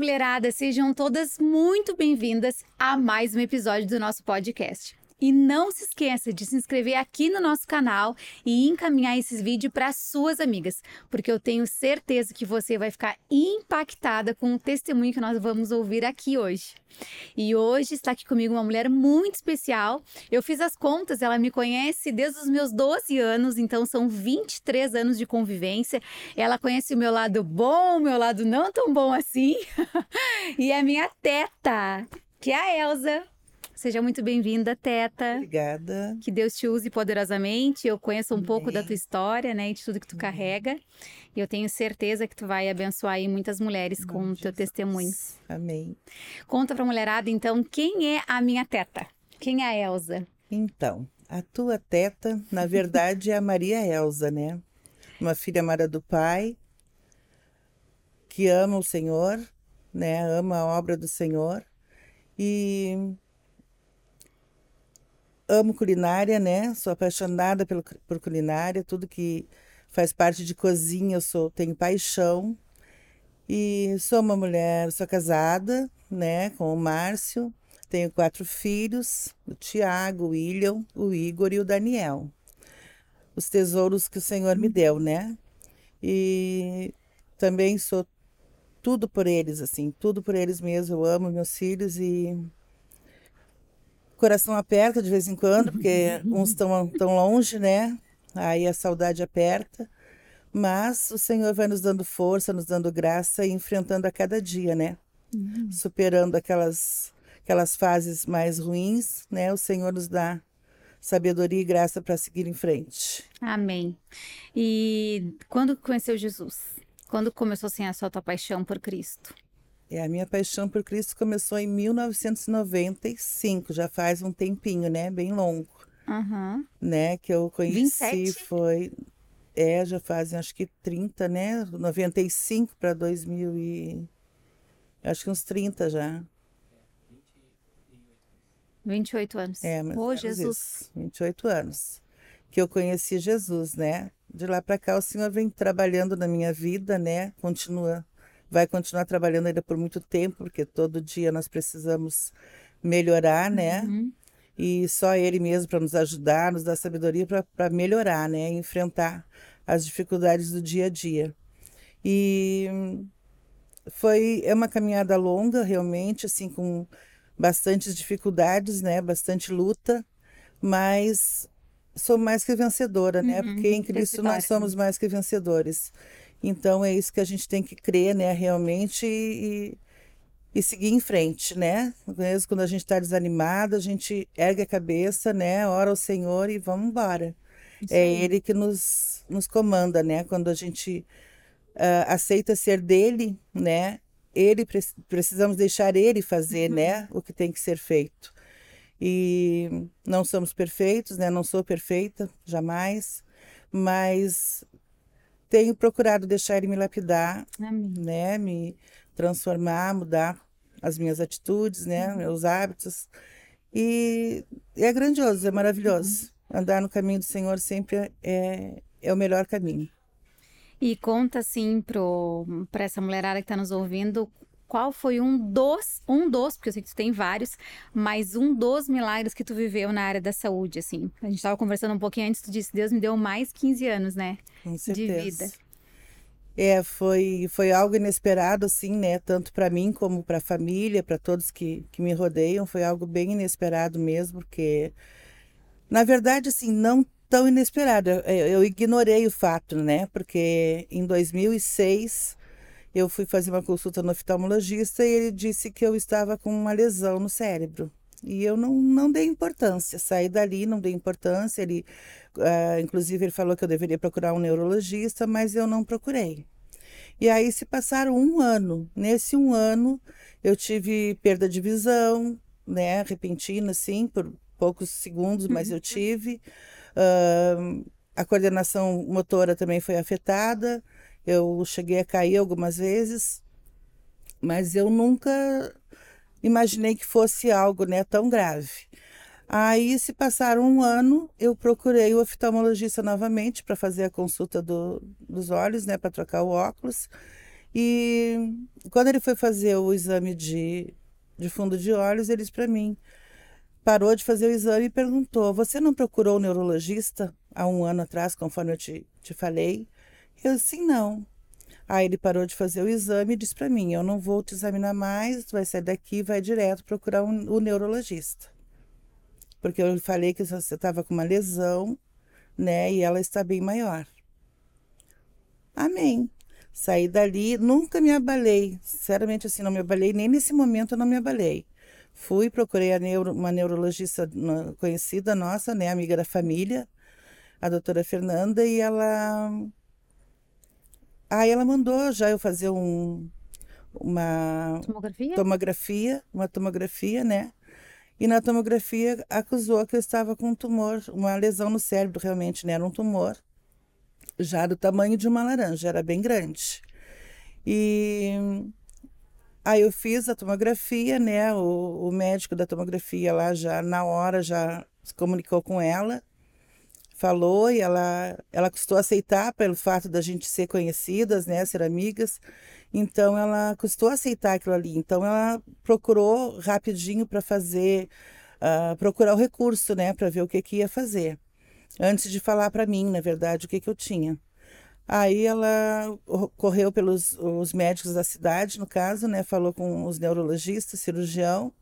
mulherada, sejam todas muito bem-vindas a mais um episódio do nosso podcast. E não se esqueça de se inscrever aqui no nosso canal e encaminhar esses vídeos para suas amigas, porque eu tenho certeza que você vai ficar impactada com o testemunho que nós vamos ouvir aqui hoje. E hoje está aqui comigo uma mulher muito especial. Eu fiz as contas, ela me conhece desde os meus 12 anos, então são 23 anos de convivência. Ela conhece o meu lado bom, o meu lado não tão bom assim. e a minha teta, que é a Elsa. Seja muito bem-vinda, Teta. Obrigada. Que Deus te use poderosamente. Eu conheço um Amém. pouco da tua história, né, e de tudo que tu Amém. carrega. E eu tenho certeza que tu vai abençoar aí muitas mulheres com o teu testemunho. Amém. Conta pra mulherada, então, quem é a minha Teta? Quem é a Elsa? Então, a tua Teta, na verdade, é a Maria Elsa, né? Uma filha amada do Pai, que ama o Senhor, né? Ama a obra do Senhor. E amo culinária, né? Sou apaixonada pelo, por culinária, tudo que faz parte de cozinha, eu sou, tenho paixão. E sou uma mulher, sou casada, né, com o Márcio. Tenho quatro filhos, o Tiago, o William, o Igor e o Daniel. Os tesouros que o Senhor me deu, né? E também sou tudo por eles, assim, tudo por eles mesmo. Eu amo meus filhos e coração aperta de vez em quando, porque uns estão tão longe, né? Aí a saudade aperta. Mas o Senhor vai nos dando força, nos dando graça e enfrentando a cada dia, né? Uhum. Superando aquelas, aquelas fases mais ruins, né? O Senhor nos dá sabedoria e graça para seguir em frente. Amém. E quando conheceu Jesus? Quando começou assim a sua tua paixão por Cristo? É, a minha paixão por Cristo começou em 1995, já faz um tempinho, né? Bem longo. Uhum. Né? Que eu conheci 27? foi. É, já fazem acho que 30, né? 95 para 2000 e. Acho que uns 30 já. 28 anos. É, mas oh, Jesus. Isso, 28 anos. Que eu conheci Jesus, né? De lá para cá o Senhor vem trabalhando na minha vida, né? Continua vai continuar trabalhando ainda por muito tempo, porque todo dia nós precisamos melhorar, né? Uhum. E só Ele mesmo para nos ajudar, nos dar sabedoria para melhorar, né? enfrentar as dificuldades do dia a dia. E foi é uma caminhada longa, realmente, assim, com bastantes dificuldades, né? Bastante luta, mas sou mais que vencedora, né? Uhum, Porque em Cristo nós somos mais que vencedores. Então é isso que a gente tem que crer, né, realmente e, e seguir em frente, né? Mesmo quando a gente está desanimado, a gente ergue a cabeça, né? Ora ao Senhor e vamos embora. é Ele que nos, nos comanda, né? Quando a gente uh, aceita ser dele, né? Ele precisamos deixar ele fazer, uhum. né? O que tem que ser feito. E não somos perfeitos, né? Não sou perfeita, jamais. Mas tenho procurado deixar ele me lapidar, Amém. né, me transformar, mudar as minhas atitudes, né, uhum. meus hábitos. E é grandioso, é maravilhoso. Uhum. Andar no caminho do Senhor sempre é, é o melhor caminho. E conta assim para essa mulherada que está nos ouvindo qual foi um dos, um dos, porque eu sei que tu tem vários, mas um dos milagres que tu viveu na área da saúde, assim. A gente estava conversando um pouquinho antes, tu disse, Deus me deu mais 15 anos, né? Com certeza. De vida. É, foi, foi algo inesperado, assim, né? Tanto para mim como para a família, para todos que, que me rodeiam. Foi algo bem inesperado mesmo, porque, na verdade, assim, não tão inesperado. Eu, eu ignorei o fato, né? Porque em 2006 eu fui fazer uma consulta no oftalmologista e ele disse que eu estava com uma lesão no cérebro. E eu não, não dei importância, saí dali, não dei importância. Ele, uh, inclusive, ele falou que eu deveria procurar um neurologista, mas eu não procurei. E aí se passaram um ano. Nesse um ano, eu tive perda de visão, né, repentina, assim, por poucos segundos, mas uhum. eu tive. Uh, a coordenação motora também foi afetada. Eu cheguei a cair algumas vezes, mas eu nunca imaginei que fosse algo né, tão grave. Aí, se passaram um ano, eu procurei o oftalmologista novamente para fazer a consulta do, dos olhos, né, para trocar o óculos. E quando ele foi fazer o exame de, de fundo de olhos, ele disse para mim, parou de fazer o exame e perguntou: Você não procurou o neurologista há um ano atrás, conforme eu te, te falei? Eu disse: Não. Aí ele parou de fazer o exame e disse para mim: Eu não vou te examinar mais, tu vai sair daqui e vai direto procurar um, o neurologista. Porque eu falei que você estava com uma lesão, né? E ela está bem maior. Amém. Saí dali, nunca me abalei. Sinceramente, assim, não me abalei, nem nesse momento eu não me abalei. Fui, procurei neuro, uma neurologista conhecida nossa, né, amiga da família, a doutora Fernanda, e ela. Aí ela mandou já eu fazer um, uma tomografia? tomografia, uma tomografia, né? E na tomografia acusou que eu estava com um tumor, uma lesão no cérebro, realmente, né? Era um tumor já do tamanho de uma laranja, era bem grande. E aí eu fiz a tomografia, né? O, o médico da tomografia lá já na hora já se comunicou com ela, falou e ela ela custou aceitar pelo fato da gente ser conhecidas, né, ser amigas. Então ela custou aceitar aquilo ali. Então ela procurou rapidinho para fazer uh, procurar o recurso, né, para ver o que que ia fazer antes de falar para mim, na verdade, o que, que eu tinha. Aí ela correu pelos os médicos da cidade, no caso, né? Falou com os neurologistas, cirurgião,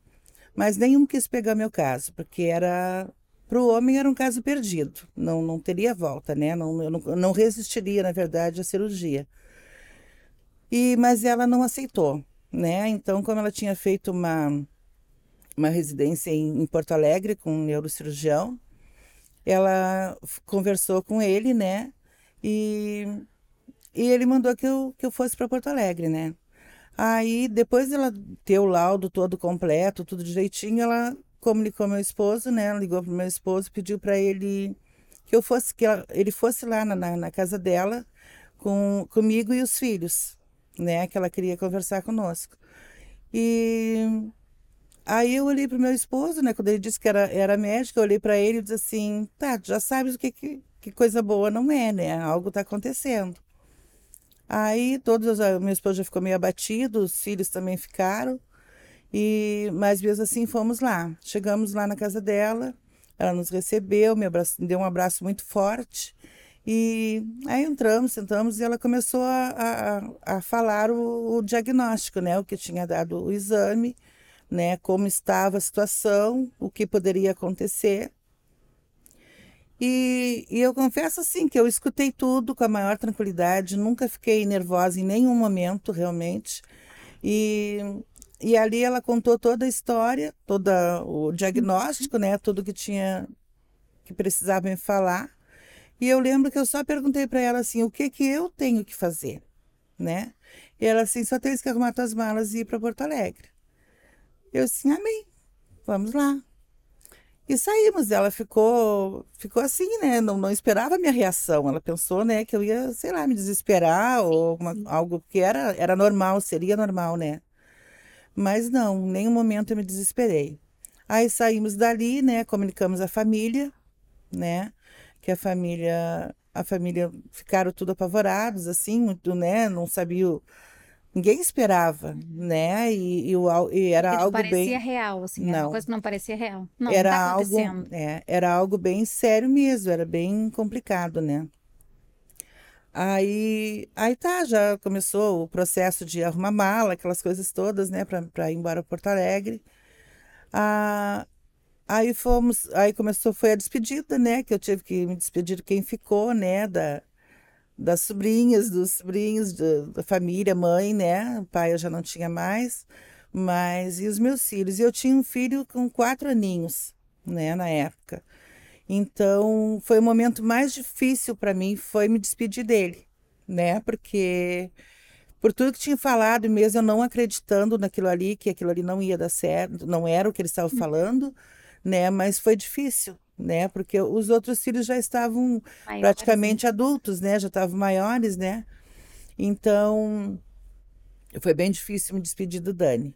mas nenhum quis pegar meu caso, porque era para o homem era um caso perdido, não, não teria volta, né? Não, eu não, não resistiria, na verdade, à cirurgia. E mas ela não aceitou, né? Então, como ela tinha feito uma uma residência em, em Porto Alegre com um neurocirurgião, ela conversou com ele, né? E, e ele mandou que eu, que eu fosse para Porto Alegre, né? Aí, depois dela ter o laudo todo completo, tudo direitinho, ela comunicou meu esposo, né? Ligou para o meu esposo, pediu para ele que eu fosse, que ele fosse lá na, na, na, casa dela com comigo e os filhos, né? Que ela queria conversar conosco. E Aí eu olhei para o meu esposo, né? Quando ele disse que era, era médico, eu olhei para ele e disse assim: tá, já sabes o que, que, que coisa boa não é, né? Algo está acontecendo. Aí todos, meu esposo já ficou meio abatido, os filhos também ficaram. E mais vezes assim fomos lá. Chegamos lá na casa dela, ela nos recebeu, me, abraço, me deu um abraço muito forte. E aí entramos, sentamos e ela começou a, a, a falar o, o diagnóstico, né? O que tinha dado o exame né, como estava a situação, o que poderia acontecer. E, e, eu confesso assim que eu escutei tudo com a maior tranquilidade, nunca fiquei nervosa em nenhum momento, realmente. E, e ali ela contou toda a história, todo o diagnóstico, né, tudo que tinha que precisava me falar. E eu lembro que eu só perguntei para ela assim, o que que eu tenho que fazer, né? E ela assim, só tens que arrumar tuas malas e ir para Porto Alegre. Eu disse, amém, vamos lá. E saímos, ela ficou, ficou assim, né? Não, não esperava a minha reação. Ela pensou, né, que eu ia, sei lá, me desesperar ou uma, algo que era, era normal, seria normal, né? Mas não, em nenhum momento eu me desesperei. Aí saímos dali, né? Comunicamos a família, né? Que a família, a família ficaram tudo apavorados, assim, muito, né? Não sabiam ninguém esperava, né? E, e, e era Porque algo parecia bem parecia real, assim, não. era uma coisa que não parecia real. Não, era não tá algo, é, era algo bem sério mesmo, era bem complicado, né? Aí, aí tá, já começou o processo de arrumar mala, aquelas coisas todas, né, para ir embora para Porto Alegre. Ah, aí fomos, aí começou, foi a despedida, né, que eu tive que me despedir de quem ficou, né, da, das sobrinhas, dos sobrinhos, da, da família, mãe, né? Pai eu já não tinha mais, mas e os meus filhos. E eu tinha um filho com quatro aninhos, né, na época. Então, foi o momento mais difícil para mim, foi me despedir dele, né? Porque por tudo que tinha falado, mesmo eu não acreditando naquilo ali, que aquilo ali não ia dar certo, não era o que ele estava hum. falando, né? Mas foi difícil, né? Porque os outros filhos já estavam maiores, praticamente né? adultos, né? Já estavam maiores, né? Então, foi bem difícil me despedir do Dani.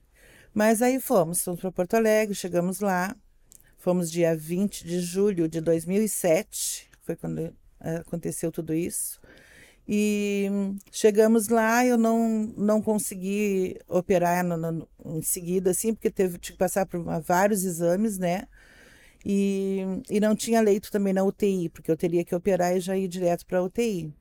Mas aí fomos, fomos para Porto Alegre, chegamos lá. Fomos dia 20 de julho de 2007, foi quando eh, aconteceu tudo isso. E chegamos lá, eu não, não consegui operar no, no, em seguida, assim, porque teve que passar por uma, vários exames, né? E, e não tinha leito também na UTI, porque eu teria que operar e já ir direto para a UTI.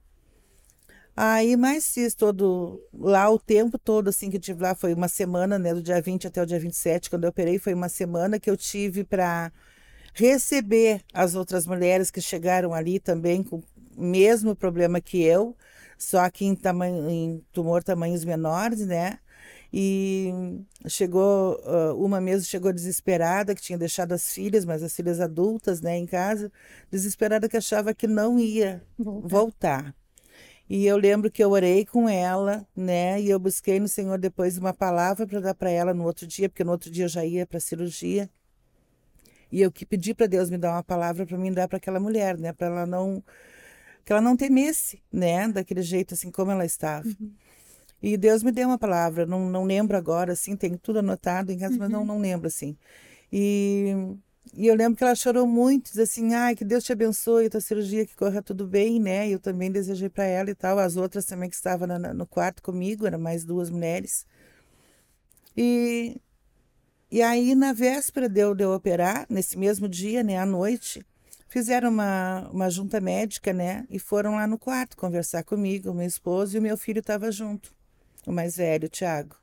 Aí, mas fiz todo lá o tempo todo, assim, que eu tive lá, foi uma semana, né, do dia 20 até o dia 27, quando eu operei, foi uma semana que eu tive para receber as outras mulheres que chegaram ali também com o mesmo problema que eu, só que em, tamanho, em tumor tamanhos menores, né? E chegou, uma mesmo chegou desesperada, que tinha deixado as filhas, mas as filhas adultas, né, em casa, desesperada que achava que não ia voltar. voltar. E eu lembro que eu orei com ela, né? E eu busquei no Senhor depois uma palavra para dar para ela no outro dia, porque no outro dia eu já ia para a cirurgia. E eu que pedi para Deus me dar uma palavra para mim dar para aquela mulher, né? Para ela não que ela não temesse, né? Daquele jeito assim como ela estava. Uhum. E Deus me deu uma palavra, não, não lembro agora, assim, tem tudo anotado em casa, uhum. mas não, uhum. não lembro, assim. E e eu lembro que ela chorou muito, disse assim, ai, que Deus te abençoe, tua cirurgia, que corra tudo bem, né? Eu também desejei para ela e tal. As outras também que estavam na, no quarto comigo, eram mais duas mulheres. E, e aí, na véspera de eu, de eu operar, nesse mesmo dia, né, à noite, fizeram uma, uma junta médica, né? E foram lá no quarto conversar comigo, meu esposo e o meu filho estava junto, o mais velho, o Tiago.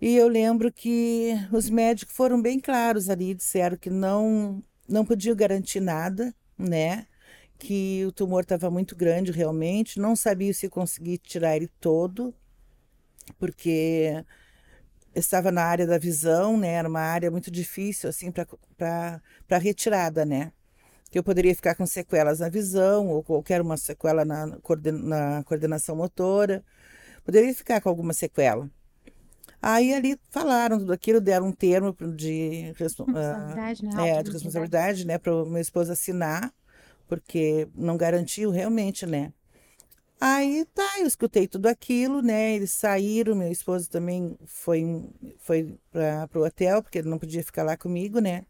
E eu lembro que os médicos foram bem claros ali, disseram que não não podiam garantir nada, né? Que o tumor estava muito grande realmente, não sabia se conseguir tirar ele todo, porque estava na área da visão, né? Era uma área muito difícil assim para retirada, né? Que eu poderia ficar com sequelas na visão ou qualquer uma sequela na, na coordenação motora, poderia ficar com alguma sequela. Aí ali falaram tudo aquilo, deram um termo de responsabilidade, uh, né? É, de responsabilidade, né, para meu esposo assinar, porque não garantiu realmente, né? Aí tá, eu escutei tudo aquilo, né? Eles saíram, meu esposo também foi, foi para o hotel, porque ele não podia ficar lá comigo, né?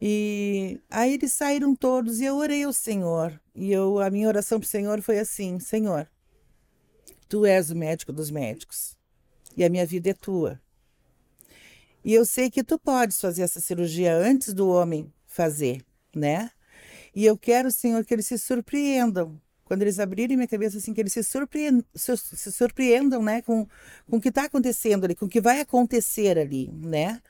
E aí eles saíram todos e eu orei ao Senhor. E eu, a minha oração para o Senhor foi assim: Senhor, tu és o médico dos médicos e a minha vida é tua. E eu sei que tu podes fazer essa cirurgia antes do homem fazer, né? E eu quero, Senhor, que eles se surpreendam. Quando eles abrirem minha cabeça, assim, que eles se surpreendam, se surpreendam né, com, com o que está acontecendo ali, com o que vai acontecer ali, né?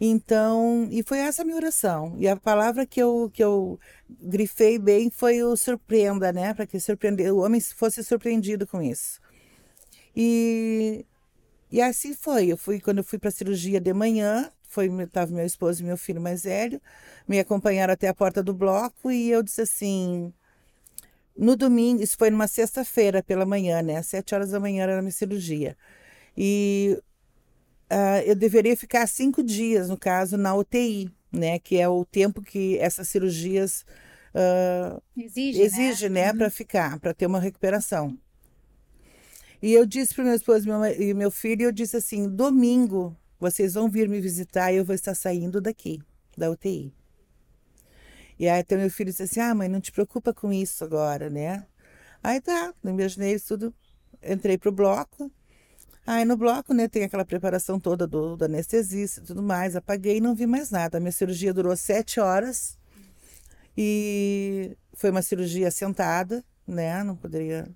Então, e foi essa a minha oração. E a palavra que eu, que eu grifei bem foi o surpreenda, né? Para que surpreender, o homem fosse surpreendido com isso. E e assim foi. Eu fui quando eu fui para a cirurgia de manhã, foi estava meu esposo e meu filho mais velho, me acompanharam até a porta do bloco e eu disse assim, no domingo, isso foi numa sexta-feira pela manhã, né? Às sete horas da manhã era a minha cirurgia. E uh, eu deveria ficar cinco dias, no caso, na UTI, né? Que é o tempo que essas cirurgias uh, exige, exige, né? né? Uhum. Para ficar, para ter uma recuperação. E eu disse para meu esposo e meu filho, eu disse assim, domingo vocês vão vir me visitar e eu vou estar saindo daqui, da UTI. E aí até meu filho disse assim, ah mãe, não te preocupa com isso agora, né? Aí tá, imaginei isso tudo, entrei pro bloco, Aí no bloco, né, tem aquela preparação toda do, do anestesista e tudo mais. Apaguei e não vi mais nada. A minha cirurgia durou sete horas e foi uma cirurgia sentada, né? Não poderia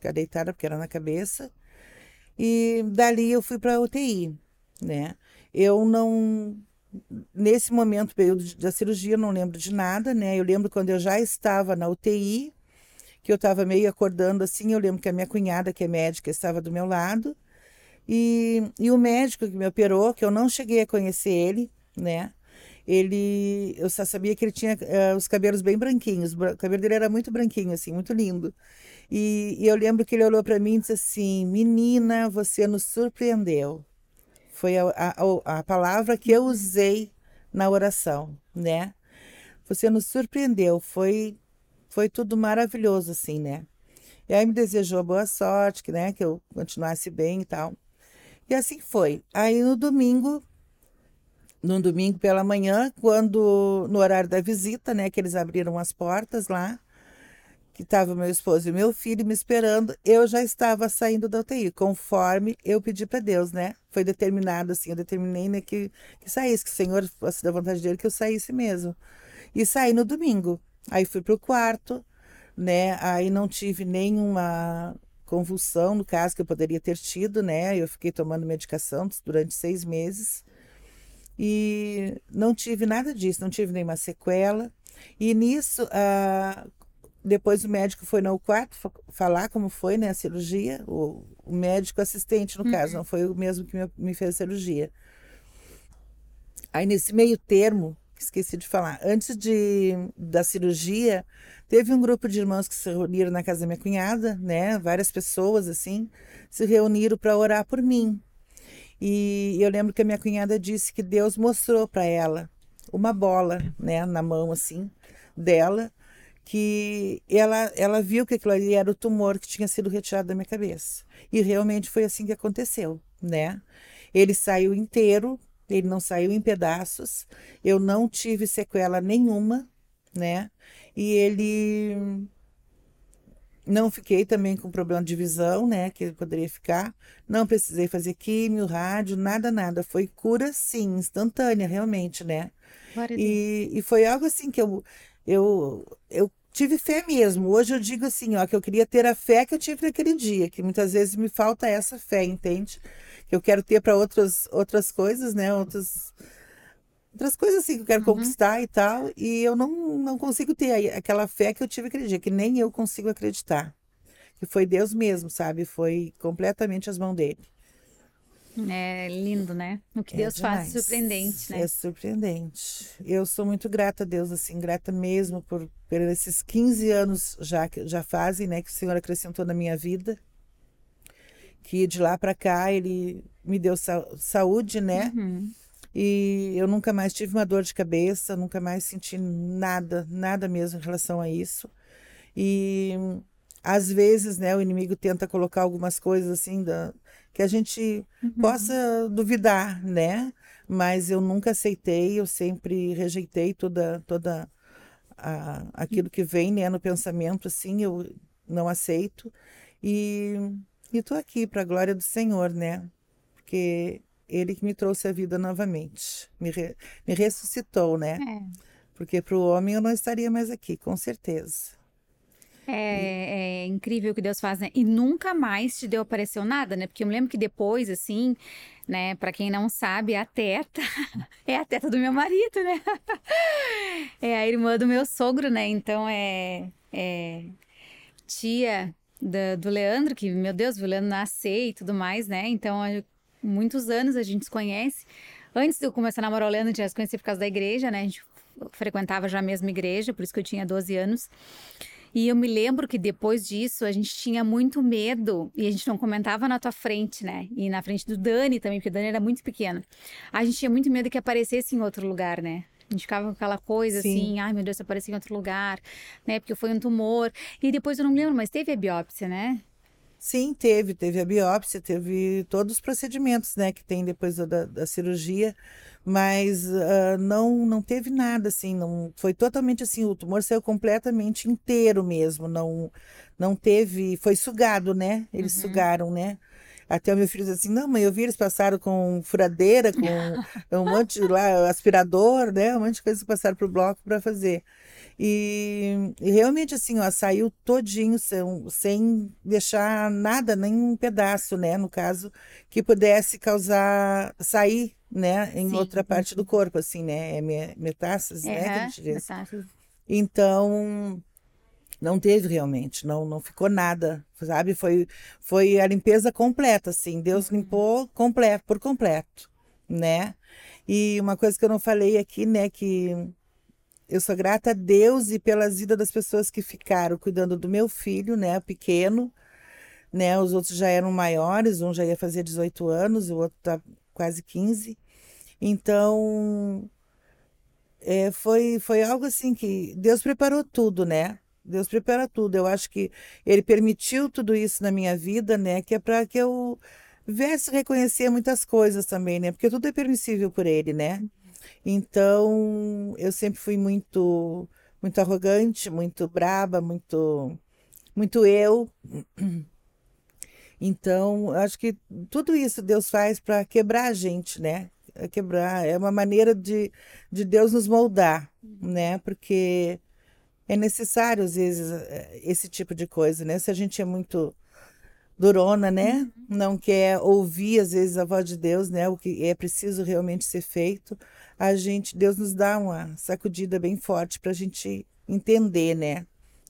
ficar deitada porque era na cabeça. E dali eu fui para a UTI, né? Eu não nesse momento período da cirurgia não lembro de nada, né? Eu lembro quando eu já estava na UTI, que eu estava meio acordando assim, eu lembro que a minha cunhada, que é médica, estava do meu lado. E, e o médico que me operou, que eu não cheguei a conhecer ele, né? Ele, eu só sabia que ele tinha uh, os cabelos bem branquinhos. O cabelo dele era muito branquinho, assim, muito lindo. E, e eu lembro que ele olhou para mim e disse assim: Menina, você nos surpreendeu. Foi a, a, a palavra que eu usei na oração, né? Você nos surpreendeu. Foi, foi tudo maravilhoso, assim, né? E aí me desejou boa sorte, que, né, que eu continuasse bem e tal. E assim foi. Aí no domingo, no domingo pela manhã, quando no horário da visita, né, que eles abriram as portas lá, que estava meu esposo e meu filho me esperando, eu já estava saindo da UTI, conforme eu pedi para Deus, né? Foi determinado assim, eu determinei né, que, que saísse, que o Senhor fosse da vontade dele que eu saísse mesmo. E saí no domingo. Aí fui pro quarto, né? Aí não tive nenhuma convulsão, no caso que eu poderia ter tido, né? Eu fiquei tomando medicação durante seis meses e não tive nada disso, não tive nenhuma sequela. E nisso, ah, depois o médico foi no quarto falar como foi né, a cirurgia, o, o médico assistente, no uhum. caso, não foi o mesmo que me, me fez a cirurgia. Aí, nesse meio termo, esqueci de falar, antes de, da cirurgia, teve um grupo de irmãos que se reuniram na casa da minha cunhada, né? Várias pessoas, assim, se reuniram para orar por mim. E eu lembro que a minha cunhada disse que Deus mostrou para ela uma bola, né, na mão, assim, dela, que ela, ela viu que aquilo ali era o tumor que tinha sido retirado da minha cabeça. E realmente foi assim que aconteceu, né? Ele saiu inteiro, ele não saiu em pedaços. Eu não tive sequela nenhuma, né? E ele não fiquei também com problema de visão, né? Que poderia ficar. Não precisei fazer químio, rádio, nada, nada. Foi cura, sim, instantânea, realmente, né? E, e foi algo assim que eu, eu, eu tive fé mesmo. Hoje eu digo assim, ó, que eu queria ter a fé que eu tive naquele dia, que muitas vezes me falta essa fé, entende? Que eu quero ter para outras outras coisas, né? Outras outras coisas assim que eu quero uhum. conquistar e tal, e eu não não consigo ter aquela fé que eu tive aquele dia, que nem eu consigo acreditar. Que foi Deus mesmo, sabe? Foi completamente as mãos dele. É lindo, né? O que é Deus demais. faz é surpreendente, né? É surpreendente. Eu sou muito grata a Deus, assim, grata mesmo por, por esses 15 anos já que já fazem, né, que o Senhor acrescentou na minha vida. Que de lá para cá ele me deu sa saúde, né? Uhum. E eu nunca mais tive uma dor de cabeça, nunca mais senti nada, nada mesmo em relação a isso. E às vezes, né, o inimigo tenta colocar algumas coisas assim da, que a gente uhum. possa duvidar, né? Mas eu nunca aceitei, eu sempre rejeitei toda toda a, aquilo que vem, né, no pensamento assim, eu não aceito. E estou aqui para a glória do Senhor, né? Porque ele que me trouxe a vida novamente, me, re, me ressuscitou, né? É. Porque para o homem eu não estaria mais aqui, com certeza. É, é, incrível o que Deus faz, né? E nunca mais te deu apareceu nada, né? Porque eu me lembro que depois, assim, né? Para quem não sabe, a teta é a teta do meu marido, né? é a irmã do meu sogro, né? Então é, é tia do, do Leandro, que, meu Deus, o Leandro nascer e tudo mais, né? Então, há muitos anos a gente se conhece. Antes de eu começar a namorar o Leandro, a gente já se conhecia por causa da igreja, né? A gente frequentava já a mesma igreja, por isso que eu tinha 12 anos. E eu me lembro que depois disso a gente tinha muito medo e a gente não comentava na tua frente, né? E na frente do Dani também, porque o Dani era muito pequeno. A gente tinha muito medo que aparecesse em outro lugar, né? A gente ficava com aquela coisa Sim. assim, ai meu Deus, se aparecer em outro lugar, né? Porque foi um tumor. E depois eu não me lembro, mas teve a biópsia, né? Sim, teve. Teve a biópsia, teve todos os procedimentos, né? Que tem depois da, da cirurgia mas uh, não não teve nada assim, não foi totalmente assim, o tumor saiu completamente inteiro mesmo, não não teve, foi sugado, né? Eles uhum. sugaram, né? Até o meu filho disse assim: não, mãe, eu vi eles passaram com furadeira, com um monte lá, aspirador, né? Um monte de coisa que passaram para o bloco para fazer. E, e, realmente assim, ó, saiu todinho sem, sem deixar nada, nem um pedaço, né? No caso, que pudesse causar, sair né, em Sim. outra parte do corpo, assim, né? É metástase, né? Que a gente diz. Metástase. Então, não teve realmente, não, não ficou nada, sabe? Foi, foi a limpeza completa, assim. Deus uhum. limpou completo, por completo, né? E uma coisa que eu não falei aqui, né, que eu sou grata a Deus e pelas vidas das pessoas que ficaram cuidando do meu filho, né, pequeno, né? Os outros já eram maiores, um já ia fazer 18 anos, o outro tá quase 15. Então, é, foi, foi algo assim que Deus preparou tudo, né? Deus prepara tudo. Eu acho que Ele permitiu tudo isso na minha vida, né? Que é para que eu viesse reconhecer muitas coisas também, né? Porque tudo é permissível por Ele, né? Então, eu sempre fui muito, muito arrogante, muito braba, muito muito eu. Então, acho que tudo isso Deus faz para quebrar a gente, né? É quebrar, é uma maneira de, de Deus nos moldar, né? Porque é necessário, às vezes, eh, esse tipo de coisa, né? Se a gente é muito durona, né? Uhum. Não quer ouvir, às vezes, a voz de Deus, né? O que é preciso realmente ser feito, a gente, Deus nos dá uma sacudida bem forte para a gente entender, né?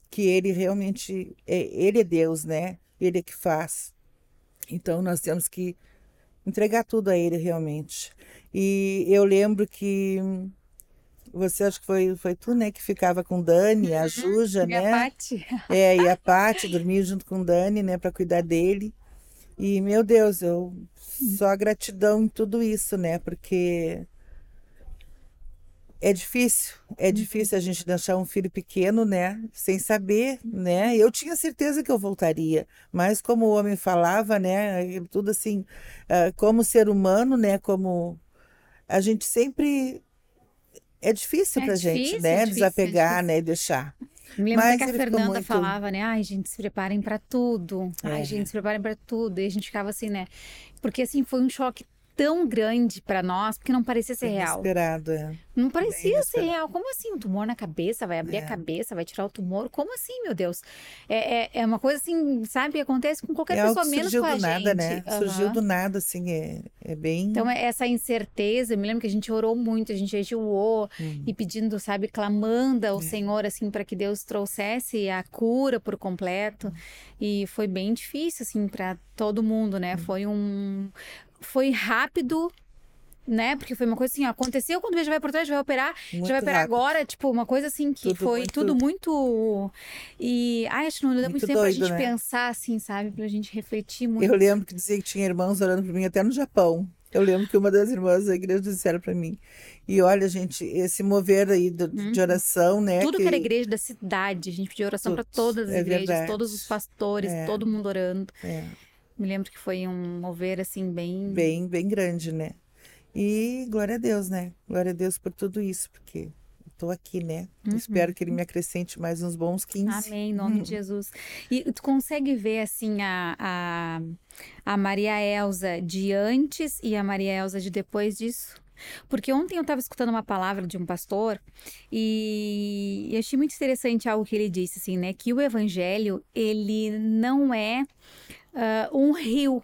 Que Ele realmente, é, Ele é Deus, né? Ele é que faz. Então nós temos que entregar tudo a ele realmente. E eu lembro que você acho que foi, foi tu, né, que ficava com Dani, a uhum. Juja, e né? A Pati. É, e a Pati dormia junto com Dani, né, para cuidar dele. E meu Deus, eu só gratidão em tudo isso, né? Porque é difícil, é uhum. difícil a gente deixar um filho pequeno, né? Sem saber, né? Eu tinha certeza que eu voltaria, mas como o homem falava, né? Tudo assim, uh, como ser humano, né? Como a gente sempre é difícil é pra difícil, gente, né? É difícil, Desapegar, é né? E deixar. Me lembro mas que a Fernanda muito... falava, né? Ai, gente, se preparem para tudo. Ai, é. gente, se preparem para tudo. E a gente ficava assim, né? Porque assim, foi um choque tão grande para nós, porque não parecia ser real. Inesperado, é. Não parecia ser real. Como assim? Um tumor na cabeça? Vai abrir é. a cabeça? Vai tirar o tumor? Como assim, meu Deus? É, é, é uma coisa assim, sabe? Acontece com qualquer é pessoa, menos com a gente. Surgiu do nada, né? Uhum. Surgiu do nada, assim, é, é bem... Então, é essa incerteza, eu me lembro que a gente orou muito, a gente jejuou hum. e pedindo, sabe, clamando ao é. Senhor, assim, para que Deus trouxesse a cura por completo. E foi bem difícil, assim, para todo mundo, né? Hum. Foi um... Foi rápido, né? Porque foi uma coisa assim, ó, aconteceu quando já vai por trás, já vai operar, muito já vai operar rápido. agora, tipo, uma coisa assim que tudo foi muito... tudo muito. E ai, acho que não deu muito, muito tempo doido, pra gente né? pensar, assim, sabe? Pra gente refletir muito. Eu lembro que dizia que tinha irmãos orando por mim até no Japão. Eu lembro que uma das irmãs da igreja disseram para mim. E olha, gente, esse mover aí de, uhum. de oração, né? Tudo que... que era igreja da cidade, a gente pediu oração para todas as é igrejas, verdade. todos os pastores, é. todo mundo orando. É. Me lembro que foi um mover assim bem bem bem grande, né? E glória a Deus, né? Glória a Deus por tudo isso, porque estou aqui, né? Uhum. Espero que ele me acrescente mais uns bons 15. Amém, em nome uhum. de Jesus. E tu consegue ver, assim, a, a, a Maria Elza de antes e a Maria Elza de depois disso? Porque ontem eu estava escutando uma palavra de um pastor e eu achei muito interessante algo que ele disse, assim, né? Que o evangelho, ele não é uh, um rio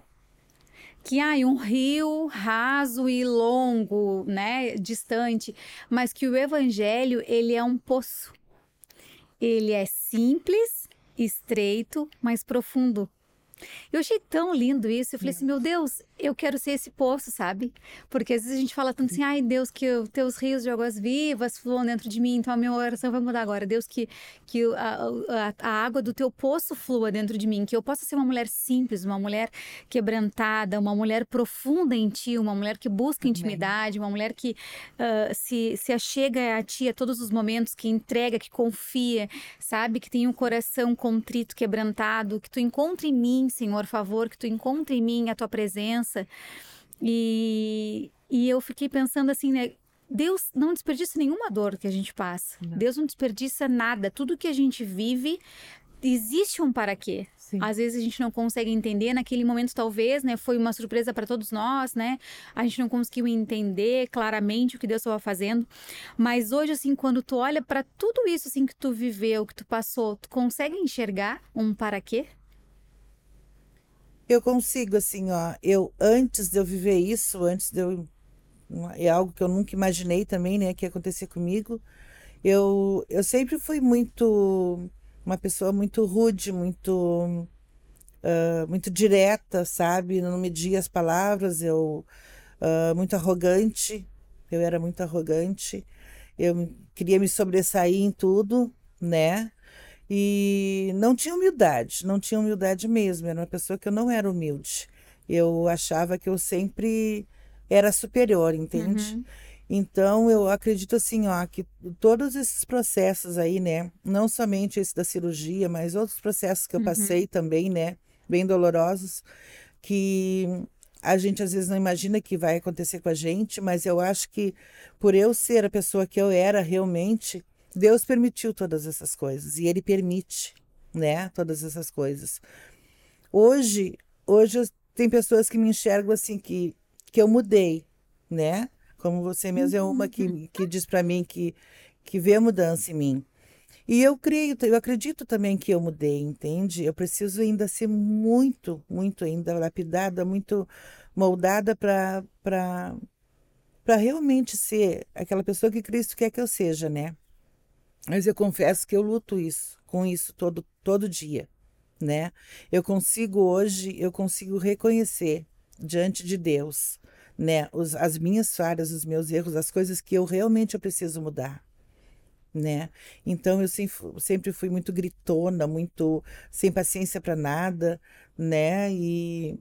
que ai, um rio raso e longo, né, distante, mas que o evangelho ele é um poço. Ele é simples, estreito, mas profundo. Eu achei tão lindo isso. Eu falei assim, meu Deus, eu quero ser esse poço, sabe? Porque às vezes a gente fala tanto assim, ai Deus, que os teus rios de águas vivas fluam dentro de mim, então a minha oração vai mudar agora. Deus, que, que a, a, a, água do teu poço flua dentro de mim, que eu possa ser uma mulher simples, uma mulher quebrantada, uma mulher profunda em ti, uma mulher que busca intimidade, uma mulher que uh, se, se achega a ti a todos os momentos, que entrega, que confia, sabe? Que tem um coração contrito, quebrantado, que tu encontre em mim, Senhor, favor, que tu encontre em mim a tua presença. E, e eu fiquei pensando assim, né? Deus não desperdiça nenhuma dor que a gente passa. Não. Deus não desperdiça nada. Tudo que a gente vive existe um para quê. Sim. Às vezes a gente não consegue entender naquele momento talvez, né, foi uma surpresa para todos nós, né? A gente não conseguiu entender claramente o que Deus estava fazendo, mas hoje assim, quando tu olha para tudo isso assim que tu viveu, que tu passou, tu consegue enxergar um para quê? Eu consigo, assim, ó. Eu, antes de eu viver isso, antes de eu. É algo que eu nunca imaginei também, né, que ia acontecer comigo. Eu, eu sempre fui muito. Uma pessoa muito rude, muito. Uh, muito direta, sabe? Não media as palavras, eu. Uh, muito arrogante. Eu era muito arrogante. Eu queria me sobressair em tudo, né? E não tinha humildade, não tinha humildade mesmo. Era uma pessoa que eu não era humilde. Eu achava que eu sempre era superior, entende? Uhum. Então eu acredito assim, ó, que todos esses processos aí, né, não somente esse da cirurgia, mas outros processos que eu uhum. passei também, né, bem dolorosos, que a gente às vezes não imagina que vai acontecer com a gente, mas eu acho que por eu ser a pessoa que eu era realmente, Deus permitiu todas essas coisas e Ele permite, né? Todas essas coisas. Hoje, hoje tem pessoas que me enxergam assim que que eu mudei, né? Como você mesmo é uma que, uhum. que diz para mim que que vê a mudança em mim. E eu creio, eu acredito também que eu mudei, entende? Eu preciso ainda ser muito, muito ainda lapidada, muito moldada para para realmente ser aquela pessoa que Cristo quer que eu seja, né? Mas eu confesso que eu luto isso, com isso todo todo dia, né? Eu consigo hoje, eu consigo reconhecer diante de Deus, né, os, as minhas falhas, os meus erros, as coisas que eu realmente eu preciso mudar né? Então eu sempre, fui muito gritona, muito sem paciência para nada, né? E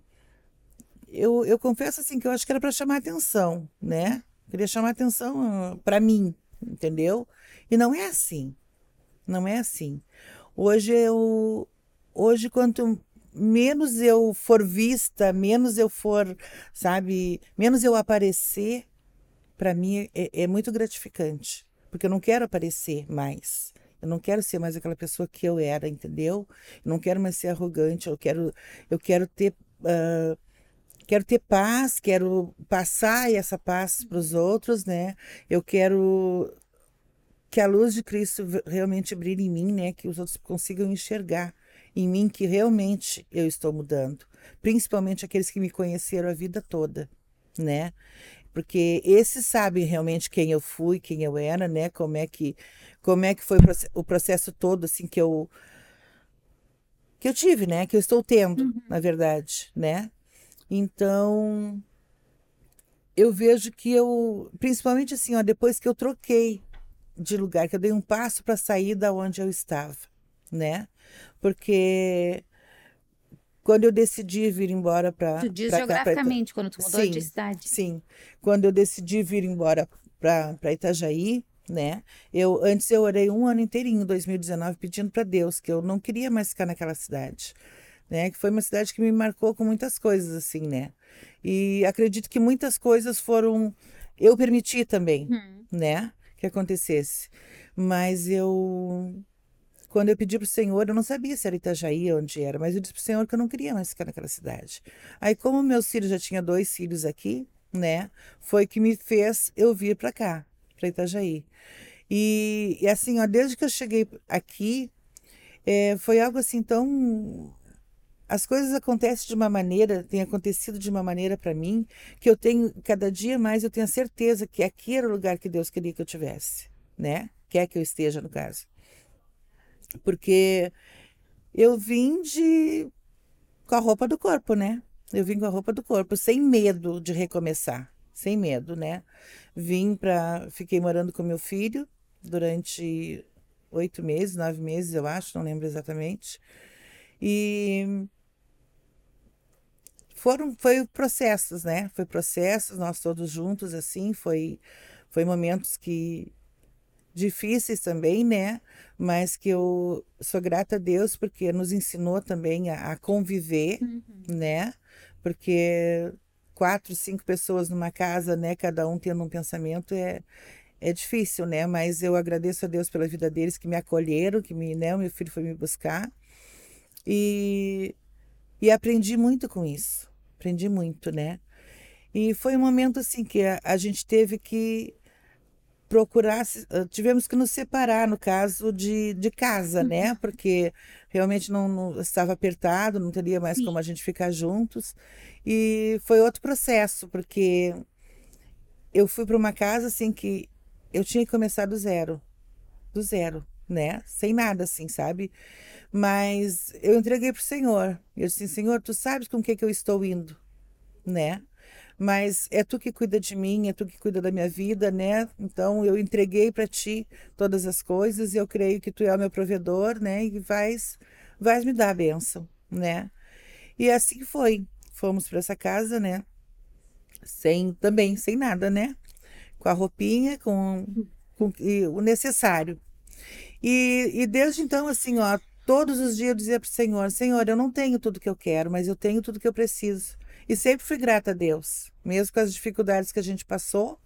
eu, eu confesso assim que eu acho que era para chamar atenção, né? Queria chamar atenção para mim, entendeu? E não é assim. Não é assim. Hoje eu hoje quanto menos eu for vista, menos eu for, sabe, menos eu aparecer, para mim é, é muito gratificante porque eu não quero aparecer mais. Eu não quero ser mais aquela pessoa que eu era, entendeu? Eu não quero mais ser arrogante. Eu quero, eu quero ter, uh, quero ter paz. Quero passar essa paz para os outros, né? Eu quero que a luz de Cristo realmente brilhe em mim, né? Que os outros consigam enxergar em mim que realmente eu estou mudando, principalmente aqueles que me conheceram a vida toda, né? porque esse sabe realmente quem eu fui, quem eu era, né? Como é que como é que foi o processo todo assim que eu que eu tive, né? Que eu estou tendo, uhum. na verdade, né? Então eu vejo que eu, principalmente assim, ó, depois que eu troquei de lugar, que eu dei um passo para sair da onde eu estava, né? Porque quando eu decidi vir embora para. Tu diz pra geograficamente, cá, pra... quando tu mudou sim, de cidade. Sim. Quando eu decidi vir embora para Itajaí, né? Eu antes eu orei um ano inteirinho, 2019, pedindo para Deus que eu não queria mais ficar naquela cidade, né? Que foi uma cidade que me marcou com muitas coisas assim, né? E acredito que muitas coisas foram eu permiti também, hum. né? Que acontecesse, mas eu quando eu pedi para o Senhor, eu não sabia se era Itajaí onde era, mas eu disse para o Senhor que eu não queria mais ficar naquela cidade. Aí, como meus filhos já tinha dois filhos aqui, né, foi que me fez eu vir para cá, para Itajaí. E, e, assim, ó, desde que eu cheguei aqui, é, foi algo assim tão as coisas acontecem de uma maneira, tem acontecido de uma maneira para mim, que eu tenho, cada dia mais, eu tenho a certeza que aqui era o lugar que Deus queria que eu tivesse, né? Quer que eu esteja, no caso porque eu vim de com a roupa do corpo, né? Eu vim com a roupa do corpo, sem medo de recomeçar, sem medo, né? Vim para, fiquei morando com meu filho durante oito meses, nove meses, eu acho, não lembro exatamente. E foram, foi processos, né? Foi processos, nós todos juntos, assim, foi, foi momentos que difíceis também, né? Mas que eu sou grata a Deus porque nos ensinou também a, a conviver, uhum. né? Porque quatro, cinco pessoas numa casa, né? Cada um tendo um pensamento é é difícil, né? Mas eu agradeço a Deus pela vida deles que me acolheram, que me, né? O meu filho foi me buscar e e aprendi muito com isso. Aprendi muito, né? E foi um momento assim que a, a gente teve que procurar, tivemos que nos separar no caso de, de casa, né? Uhum. Porque realmente não, não estava apertado, não teria mais Sim. como a gente ficar juntos. E foi outro processo, porque eu fui para uma casa assim que eu tinha que começar do zero, do zero, né? Sem nada assim, sabe? Mas eu entreguei para o Senhor. Eu disse, Senhor, tu sabes com o que, que eu estou indo, né? mas é tu que cuida de mim, é tu que cuida da minha vida, né? Então eu entreguei para ti todas as coisas e eu creio que tu é o meu provedor, né? E vais, vais me dar a bênção, né? E assim foi. Fomos para essa casa, né? Sem também, sem nada, né? Com a roupinha, com, com o necessário. E, e desde então, assim, ó, todos os dias eu dizia para o Senhor: Senhor, eu não tenho tudo que eu quero, mas eu tenho tudo que eu preciso. E sempre fui grata a Deus, mesmo com as dificuldades que a gente passou,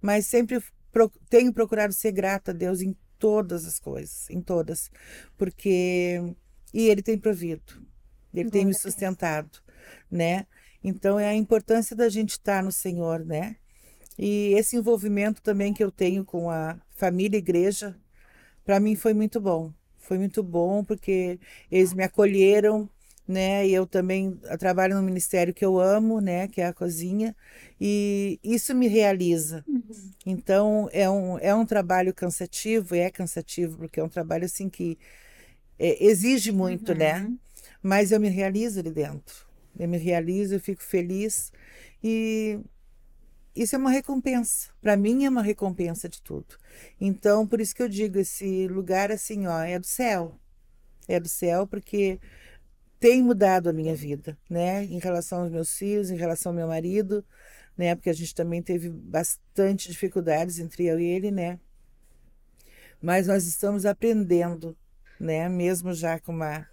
mas sempre pro, tenho procurado ser grata a Deus em todas as coisas, em todas, porque e ele tem provido. Ele tem me sustentado, né? Então é a importância da gente estar no Senhor, né? E esse envolvimento também que eu tenho com a família igreja, para mim foi muito bom. Foi muito bom porque eles me acolheram, né? E eu também trabalho no ministério que eu amo, né? Que é a cozinha. E isso me realiza. Uhum. Então, é um, é um trabalho cansativo, é cansativo, porque é um trabalho assim que é, exige muito, né? uhum. né? Mas eu me realizo ali dentro. Eu me realizo, eu fico feliz. E isso é uma recompensa. Para mim é uma recompensa de tudo. Então, por isso que eu digo, esse lugar assim, ó, é do céu. É do céu porque tem mudado a minha vida, né? Em relação aos meus filhos, em relação ao meu marido, né? Porque a gente também teve bastante dificuldades entre eu e ele, né? Mas nós estamos aprendendo, né? Mesmo já com uma,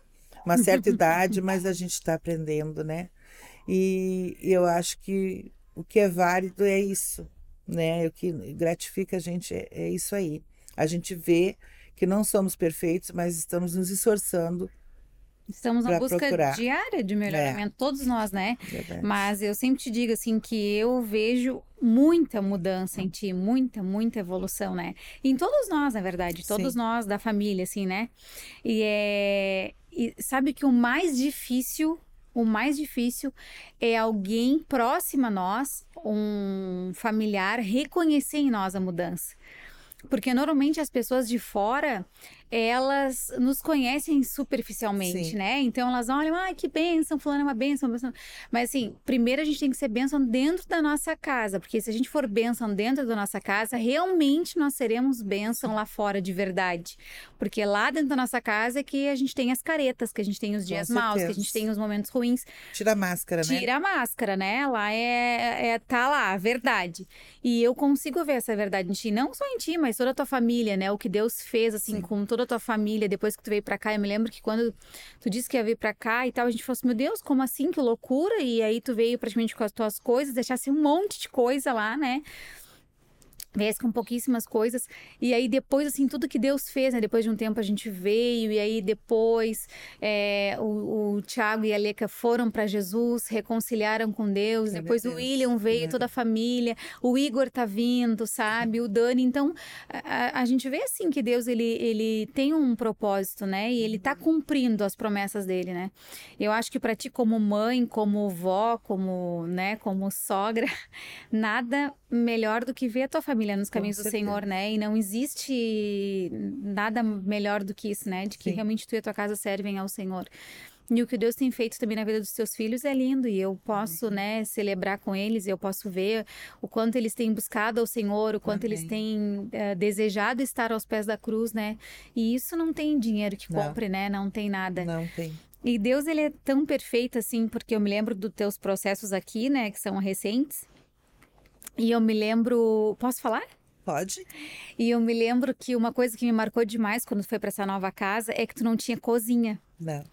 uma certa idade, mas a gente está aprendendo, né? E eu acho que o que é válido é isso, né? O que gratifica a gente é, é isso aí. A gente vê que não somos perfeitos, mas estamos nos esforçando Estamos na busca procurar. diária de melhoramento, é. todos nós, né? Verdade. Mas eu sempre te digo assim que eu vejo muita mudança em ti, muita, muita evolução, né? Em todos nós, na verdade, todos Sim. nós da família, assim, né? E é. E sabe que o mais difícil o mais difícil é alguém próximo a nós, um familiar, reconhecer em nós a mudança. Porque normalmente as pessoas de fora, elas nos conhecem superficialmente, Sim. né? Então elas olham, ai, que bênção, fulano é uma bênção, bênção. Mas assim, primeiro a gente tem que ser bênção dentro da nossa casa, porque se a gente for bênção dentro da nossa casa, realmente nós seremos bênção lá fora de verdade. Porque lá dentro da nossa casa é que a gente tem as caretas, que a gente tem os dias maus, que a gente tem os momentos ruins. Tira a máscara, né? Tira a máscara, né? Lá é, é tá lá, a verdade. E eu consigo ver essa verdade em ti, não só em ti, mas toda a tua família, né? O que Deus fez assim Sim. com toda toda a tua família depois que tu veio para cá. Eu me lembro que quando tu disse que ia vir para cá e tal, a gente falou assim: meu Deus, como assim? Que loucura! E aí tu veio praticamente com as tuas coisas, deixasse um monte de coisa lá, né? Viesse com pouquíssimas coisas. E aí depois, assim, tudo que Deus fez, né? Depois de um tempo a gente veio, e aí depois é, o, o Tiago e a Leca foram para Jesus, reconciliaram com Deus. É depois o William veio, é. toda a família. O Igor tá vindo, sabe? O Dani. Então, a, a, gente vê, assim, que Deus, ele, ele tem um propósito, né? E ele tá cumprindo as promessas dele, né? Eu acho que para ti, como mãe, como vó, como, né, como sogra, nada melhor do que ver a tua família nos caminhos do Senhor, né? E não existe nada melhor do que isso, né? De que Sim. realmente tu e a tua casa servem ao Senhor. E o que Deus tem feito também na vida dos teus filhos é lindo e eu posso, uhum. né, celebrar com eles, eu posso ver o quanto eles têm buscado ao Senhor, o quanto Amém. eles têm uh, desejado estar aos pés da cruz, né? E isso não tem dinheiro que compre, não. né? Não tem nada. Não tem. E Deus, ele é tão perfeito assim, porque eu me lembro dos teus processos aqui, né, que são recentes. E eu me lembro. Posso falar? Pode. E eu me lembro que uma coisa que me marcou demais quando foi para essa nova casa é que tu não tinha cozinha. Não.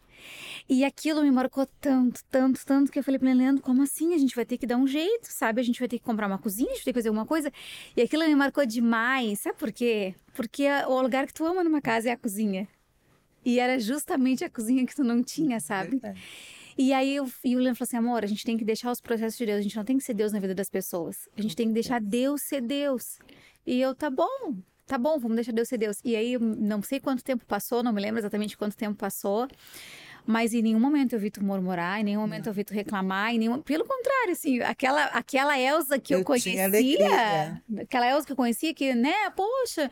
E aquilo me marcou tanto, tanto, tanto que eu falei para Leandro, como assim? A gente vai ter que dar um jeito, sabe? A gente vai ter que comprar uma cozinha, a gente vai ter que fazer alguma coisa. E aquilo me marcou demais. Sabe por quê? Porque o lugar que tu ama numa casa é a cozinha. E era justamente a cozinha que tu não tinha, sabe? É e aí eu, e o Leandro falou assim: amor, a gente tem que deixar os processos de Deus, a gente não tem que ser Deus na vida das pessoas. A gente tem que deixar Deus ser Deus. E eu, tá bom, tá bom, vamos deixar Deus ser Deus. E aí, não sei quanto tempo passou, não me lembro exatamente quanto tempo passou. Mas em nenhum momento eu vi tu murmurar, em nenhum momento eu vi tu reclamar, em nenhum... pelo contrário, assim, aquela, aquela Elsa que eu, eu conhecia, aquela Elsa que eu conhecia, que, né, poxa,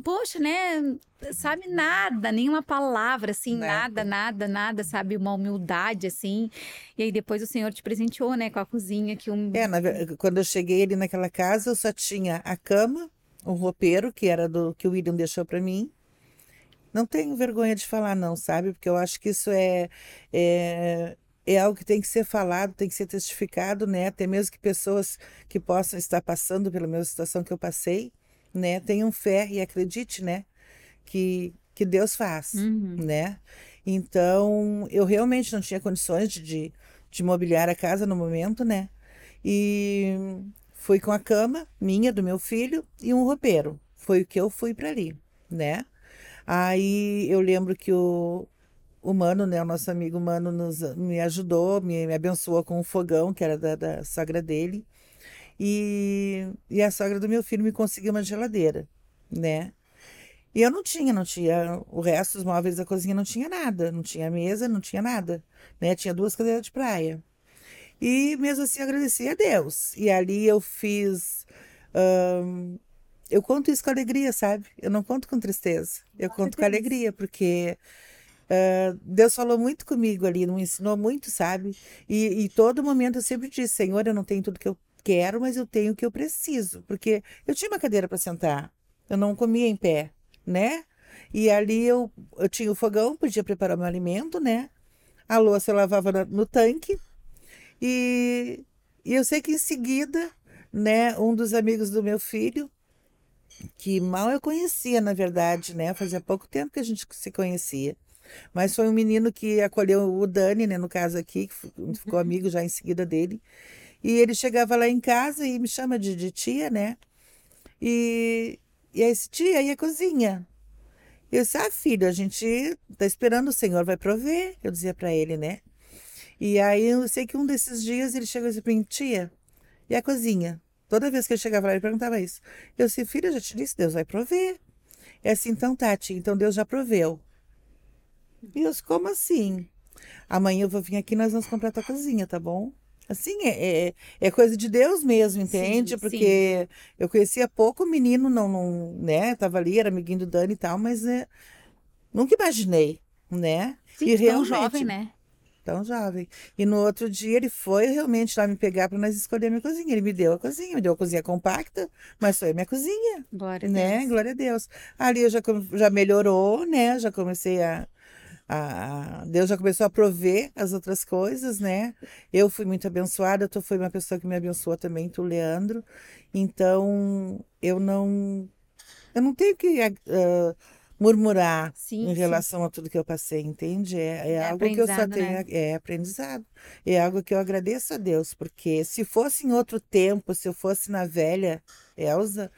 poxa, né? Sabe nada, nenhuma palavra, assim, nada, nada, nada, sabe? Uma humildade, assim. E aí depois o Senhor te presenteou, né, com a cozinha que um. É, na, quando eu cheguei ali naquela casa, eu só tinha a cama, o roupeiro, que era do que o William deixou para mim. Não tenho vergonha de falar, não, sabe? Porque eu acho que isso é, é, é algo que tem que ser falado, tem que ser testificado, né? Até mesmo que pessoas que possam estar passando pela mesma situação que eu passei né? Tenham fé e acredite, né? Que, que Deus faz, uhum. né? Então, eu realmente não tinha condições de, de, de mobiliar a casa no momento, né? E fui com a cama minha, do meu filho, e um roupeiro. Foi o que eu fui para ali, né? Aí eu lembro que o, o Mano, né, o nosso amigo Mano, nos, me ajudou, me, me abençoou com um fogão, que era da, da sogra dele. E, e a sogra do meu filho me conseguiu uma geladeira, né? E eu não tinha, não tinha o resto dos móveis da cozinha, não tinha nada, não tinha mesa, não tinha nada, né? Tinha duas cadeiras de praia. E mesmo assim agradeci a Deus. E ali eu fiz. eu conto isso com alegria, sabe? Eu não conto com tristeza. Eu conto com alegria, porque uh, Deus falou muito comigo ali, me ensinou muito, sabe? E, e todo momento eu sempre disse: Senhor, eu não tenho tudo que eu quero, mas eu tenho o que eu preciso. Porque eu tinha uma cadeira para sentar, eu não comia em pé, né? E ali eu, eu tinha o fogão, podia preparar meu alimento, né? A louça eu lavava no tanque e, e eu sei que em seguida, né, um dos amigos do meu filho, que mal eu conhecia, na verdade, né? Fazia pouco tempo que a gente se conhecia. Mas foi um menino que acolheu o Dani, né, no caso aqui, que ficou uhum. amigo já em seguida dele. E ele chegava lá em casa e me chama de, de tia, né? E, e aí, tia, aí a cozinha. Eu disse, ah, filho, a gente tá esperando, o Senhor vai prover. Eu dizia para ele, né? E aí eu sei que um desses dias ele chegou e disse para mim, tia, e a cozinha? Toda vez que eu chegava lá, ele perguntava isso. Eu disse, filha, eu já te disse, Deus vai prover. É assim, então, Tati, então Deus já proveu. E eu disse, como assim? Amanhã eu vou vir aqui nós vamos comprar tua cozinha, tá bom? Assim, é, é, é coisa de Deus mesmo, entende? Sim, Porque sim. eu conhecia pouco o menino, não, não, né? Tava ali, era amiguinho do Dani e tal, mas é, nunca imaginei, né? Sim, e realmente, jovem, né? tão jovem. E no outro dia ele foi realmente lá me pegar para nós escolher a minha cozinha. Ele me deu a cozinha, me deu a cozinha compacta, mas foi a minha cozinha. Glória a né? Deus. Glória a Deus. Ali eu já, já melhorou, né? Já comecei a, a, Deus já começou a prover as outras coisas, né? Eu fui muito abençoada, tu foi uma pessoa que me abençoou também, tu, Leandro. Então, eu não eu não tenho que uh, murmurar sim, em relação sim. a tudo que eu passei, entende? É, é, é algo que eu só tenho. Né? É aprendizado. É algo que eu agradeço a Deus, porque se fosse em outro tempo, se eu fosse na velha Elsa,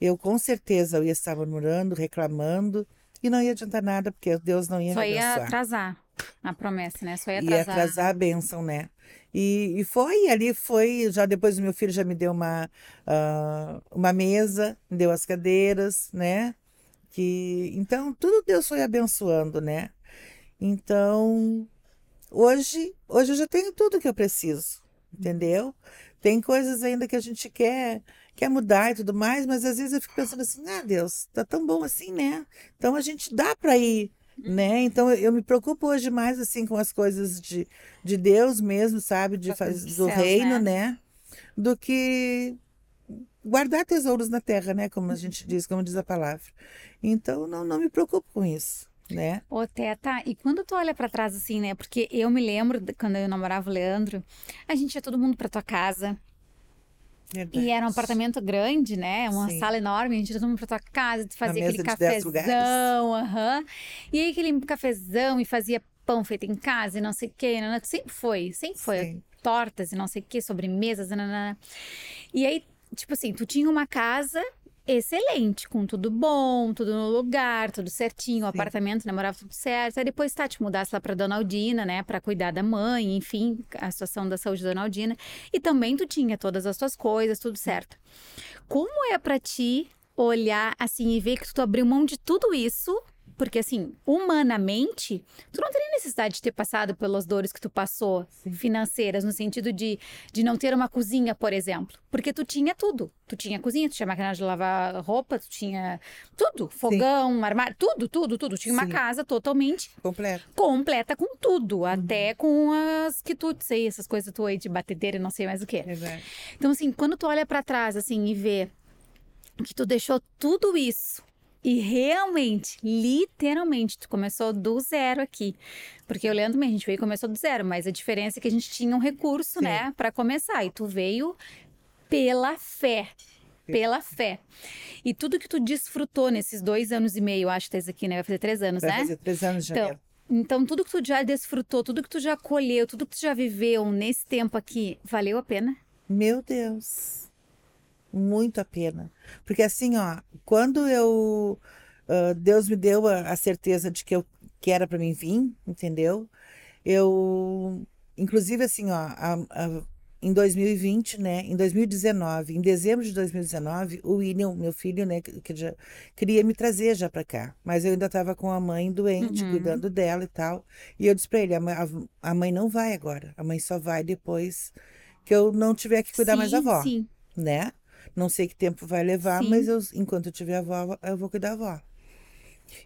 eu com certeza eu ia estar murmurando, reclamando, e não ia adiantar nada, porque Deus não ia Só ia atrasar a promessa, né? Só ia atrasar. Ia atrasar a bênção, né? E, e foi, ali foi, já depois o meu filho já me deu uma, uh, uma mesa, me deu as cadeiras, né? que então tudo Deus foi abençoando, né? Então, hoje, hoje eu já tenho tudo que eu preciso, entendeu? Tem coisas ainda que a gente quer quer mudar e tudo mais, mas às vezes eu fico pensando assim, ah, Deus, tá tão bom assim, né? Então a gente dá para ir, né? Então eu, eu, me preocupo hoje mais assim com as coisas de, de Deus mesmo, sabe, de fazer do reino, né? né? Do que guardar tesouros na terra, né? Como a gente diz, como diz a palavra. Então, não, não me preocupo com isso. Né? Ô, Teta, e quando tu olha para trás assim, né? Porque eu me lembro quando eu namorava o Leandro, a gente ia todo mundo para tua casa. Verdade. E era um apartamento grande, né? Uma Sim. sala enorme, a gente ia todo mundo pra tua casa, tu fazia aquele cafezão, aham. E aí aquele cafezão e fazia pão feito em casa e não sei o quê, não, sempre foi, sempre foi. Sim. Tortas e não sei o quê, sobremesas, nanana. E aí tipo assim, tu tinha uma casa excelente, com tudo bom, tudo no lugar, tudo certinho, o apartamento, né, morava tudo certo. Aí depois, tá, te mudasse lá pra Dona Aldina, né, pra cuidar da mãe, enfim, a situação da saúde da Dona Aldina. E também tu tinha todas as tuas coisas, tudo certo. Como é para ti olhar assim e ver que tu abriu mão de tudo isso porque, assim, humanamente, tu não teria necessidade de ter passado pelas dores que tu passou, Sim. financeiras, no sentido de, de não ter uma cozinha, por exemplo. Porque tu tinha tudo. Tu tinha cozinha, tu tinha máquina de lavar roupa, tu tinha tudo. Fogão, Sim. armário, tudo, tudo, tudo. Tu tinha Sim. uma casa totalmente... Completa. Completa com tudo. Uhum. Até com as que tu, sei, essas coisas tu aí de batedeira e não sei mais o que. Exato. Então, assim, quando tu olha para trás, assim, e vê que tu deixou tudo isso e realmente, literalmente, tu começou do zero aqui. Porque o Leandro também, a gente veio e começou do zero, mas a diferença é que a gente tinha um recurso, Sim. né, para começar. E tu veio pela fé. Pela fé. E tudo que tu desfrutou nesses dois anos e meio, acho que tá aqui, né? Vai fazer três anos, Vai né? Vai fazer três anos já. Então, então, tudo que tu já desfrutou, tudo que tu já colheu, tudo que tu já viveu nesse tempo aqui, valeu a pena? Meu Deus muito a pena. Porque assim, ó, quando eu. Uh, Deus me deu a, a, certeza de que eu que era para mim vir, entendeu? Eu, inclusive assim, ó, a, a, em 2020, né, em 2019, em dezembro de 2019, o William, meu filho, né, que, já queria me trazer já para cá, mas eu ainda estava com a mãe doente, Uhum. cuidando dela e tal. E eu disse para ele, a mãe, a, mãe não vai agora, a mãe só vai depois que eu não tiver que cuidar mais da Sim, avó, Sim. né? Não sei que tempo vai levar, Sim. mas eu, enquanto eu tiver avó, eu vou cuidar da avó.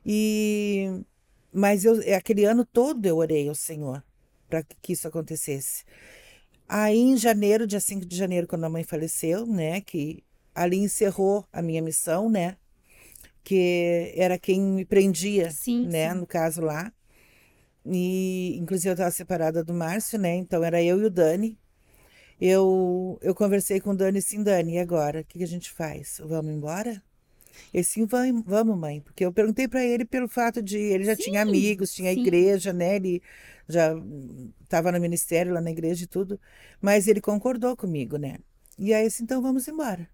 E mas eu aquele ano todo eu orei ao Senhor para que isso acontecesse. Aí em janeiro, dia 5 de janeiro, quando a mãe faleceu, né, que ali encerrou a minha missão, né? Que era quem me prendia, Sim, né, sim. no caso lá. E inclusive eu estava separada do Márcio, né? Então era eu e o Dani. Eu eu conversei com o Dani, sim, Dani, e agora? O que que a gente faz? Vamos embora? Ele sim, vamos, vamos, mãe, porque eu perguntei para ele pelo fato de ele já tinha Sim, amigos, tinha sim. igreja, né? Ele já estava no ministério lá na igreja e tudo, mas ele concordou comigo, né? E aí, assim, então vamos embora.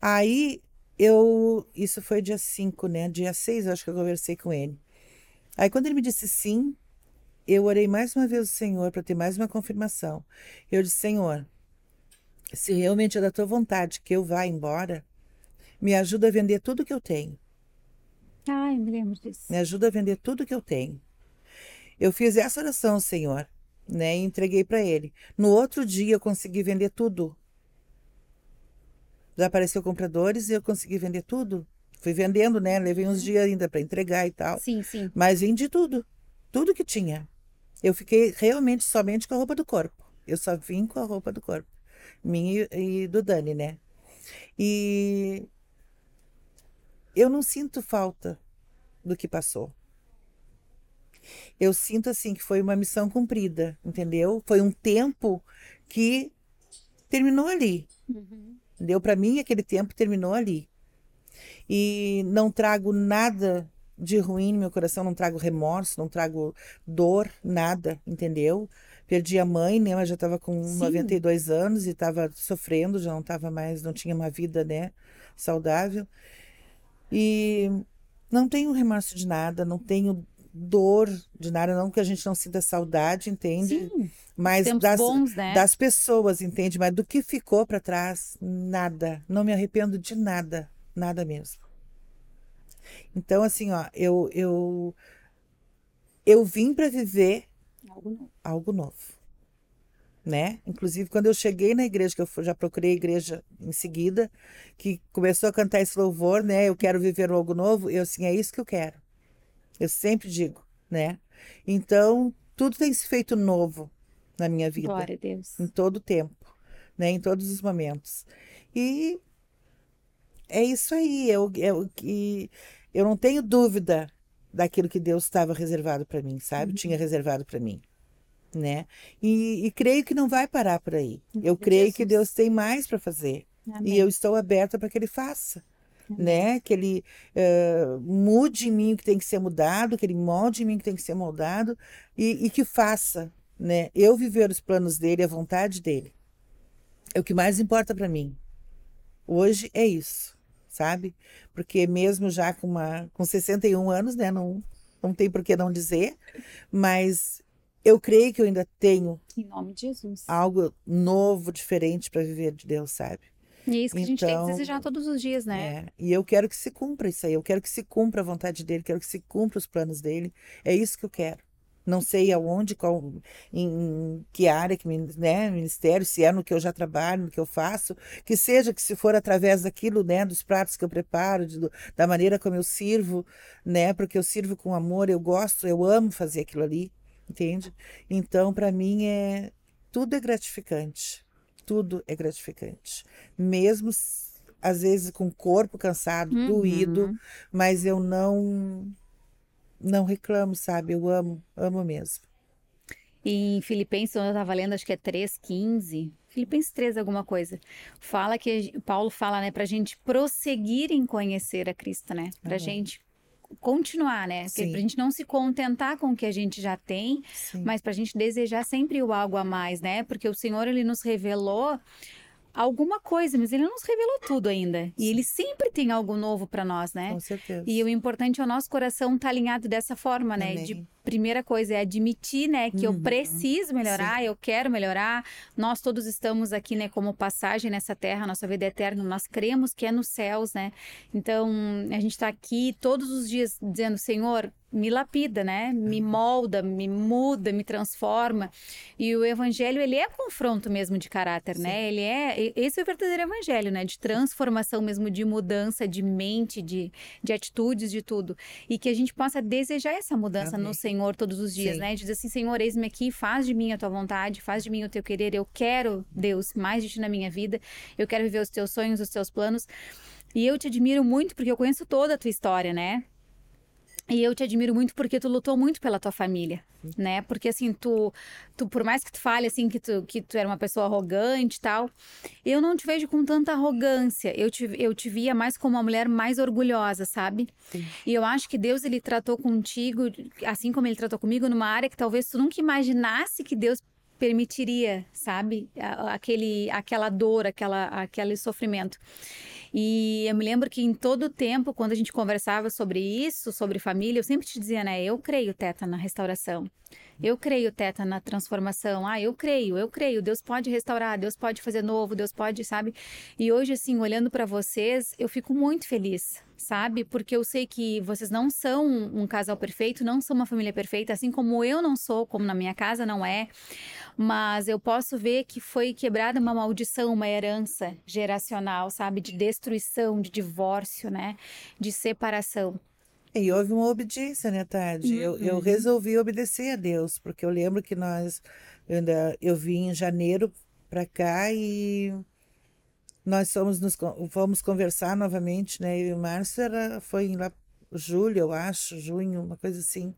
Aí eu, isso foi dia 5, né? Dia 6, eu acho que eu conversei com ele. Aí quando ele me disse sim, eu orei mais uma vez ao Senhor para ter mais uma confirmação. Eu disse, Senhor, se realmente é da tua vontade que eu vá embora, me ajuda a vender tudo que eu tenho. Ai, me lembro disso. Me ajuda a vender tudo que eu tenho. Eu fiz essa oração ao Senhor, né? E entreguei para ele. No outro dia eu consegui vender tudo. Já apareceu compradores e eu consegui vender tudo. Fui vendendo, né? Levei uns dias ainda para entregar e tal. Sim, sim. Mas vendi tudo. Tudo que tinha. Eu fiquei realmente somente com a roupa do corpo. Eu só vim com a roupa do corpo. Minha e, e do Dani, né? E eu não sinto falta do que passou. Eu sinto assim que foi uma missão cumprida, entendeu? Foi um tempo que terminou ali. Uhum. Entendeu? Para mim, aquele tempo terminou ali. E não trago nada de ruim no meu coração, não trago remorso, não trago dor, nada, entendeu? Perdi a mãe, né? Mas já estava com Sim. 92 anos e estava sofrendo, já não estava mais, não tinha uma vida, né, saudável. E não tenho remorso de nada, não tenho dor de nada, não que a gente não sinta saudade, entende? Sim. Mas das, bons, né? das pessoas, entende? Mas do que ficou para trás, nada. Não me arrependo de nada, nada mesmo. Então, assim, ó, eu eu eu vim para viver Algo novo. algo novo, né? Inclusive, quando eu cheguei na igreja, que eu já procurei a igreja em seguida, que começou a cantar esse louvor, né? Eu quero viver algo novo. Eu, assim, é isso que eu quero. Eu sempre digo, né? Então, tudo tem se feito novo na minha vida Glória a Deus. em todo o tempo, né? Em todos os momentos. E é isso aí, eu, eu, que eu não tenho dúvida daquilo que Deus estava reservado para mim, sabe? Uhum. Tinha reservado para mim, né? E, e creio que não vai parar por aí. Eu creio que Jesus. Deus tem mais para fazer. Amém. E eu estou aberta para que Ele faça, né? Que Ele eh, mude em mim o que tem que ser mudado, que Ele molde em mim o que tem que ser moldado e, e que faça, né? Eu viver os planos dele, a vontade dele. É o que mais importa para mim. Hoje é isso, sabe? Porque mesmo já com uma com 61 anos, né, não não tem por que não dizer, mas eu creio que eu ainda tenho Em nome de Jesus. algo novo, diferente para viver de Deus, sabe? E é isso que a gente tem que Então, desejar todos os dias, né? É, e eu quero que se cumpra isso aí. Eu quero que se cumpra a vontade dele, quero que se cumpra os planos dele. É isso que eu quero. Não sei aonde, qual, em que área, que, né, ministério, se é no que eu já trabalho, no que eu faço, que seja que se for através daquilo, né, dos pratos que eu preparo, de- da maneira como eu sirvo, né, porque eu sirvo com amor, eu gosto, eu amo fazer aquilo ali, entende? Então, para mim é tudo é gratificante, tudo é gratificante, mesmo às vezes com o corpo cansado, Uhum. doído, mas eu não não reclamo, sabe? Eu amo, amo mesmo. E em Filipenses, eu estava lendo, acho que é 3,15. Filipenses 3, alguma coisa. Fala que Paulo fala, né, pra gente prosseguir em conhecer a Cristo, né? Pra Aham. gente continuar, né? Que- Sim. Pra gente não se contentar com o que a gente já tem, Sim. mas pra gente desejar sempre o algo a mais, né? Porque o Senhor, ele nos revelou alguma coisa, mas ele não nos revelou tudo ainda. E ele sempre tem algo novo para nós, né? Com certeza. E o importante é o nosso coração estar tá alinhado dessa forma, né? Amém. De primeira coisa é admitir, né, que eu Uhum. preciso melhorar, eu quero melhorar. Nós todos estamos aqui, né, como passagem nessa terra, nossa vida é eterna, nós cremos que é nos céus, né? Então, a gente está aqui todos os dias dizendo, Senhor, me lapida, né? Me Uhum. molda, me muda, me transforma. E o evangelho, ele é confronto mesmo de caráter, né? Ele é, esse é o verdadeiro evangelho, né? De transformação mesmo, de mudança de mente, de, de atitudes, de tudo. E que a gente possa desejar essa mudança Amém. no Senhor todos os dias, Sim. né? De dizer assim, Senhor, eis-me aqui, faz de mim a tua vontade, faz de mim o teu querer. Eu quero, Deus, mais de ti na minha vida. Eu quero viver os teus sonhos, os teus planos. E eu te admiro muito porque eu conheço toda a tua história, né? E eu te admiro muito porque tu lutou muito pela tua família, né? Porque assim, tu, tu por mais que tu fale assim que tu, que tu era uma pessoa arrogante e tal, eu não te vejo com tanta arrogância. Eu te, eu te via mais como uma mulher mais orgulhosa, sabe? Sim. E eu acho que Deus ele tratou contigo, assim como ele tratou comigo, numa área que talvez tu nunca imaginasse que Deus permitiria, sabe? Aquele, aquela dor, aquela, aquele sofrimento. E eu me lembro que em todo o tempo, quando a gente conversava sobre isso, sobre família, eu sempre te dizia, né? Eu creio, Teta, na restauração. Eu creio, Teta, na transformação. Ah, eu creio, eu creio. Deus pode restaurar, Deus pode fazer novo, Deus pode, sabe? E hoje, assim, olhando para vocês, eu fico muito feliz, sabe? Porque eu sei que vocês não são um casal perfeito, não são uma família perfeita, assim como eu não sou, como na minha casa não é. Mas eu posso ver que foi quebrada uma maldição, uma herança geracional, sabe? De destruição, de divórcio, né? De separação. E houve uma obediência, né, Tade? Eu, eu Uhum. resolvi obedecer a Deus, porque eu lembro que nós, eu, ainda, eu vim em janeiro para cá e nós fomos, nos, fomos conversar novamente, né? Eu e o Márcio era, foi em lá, julho, eu acho, junho, uma coisa assim,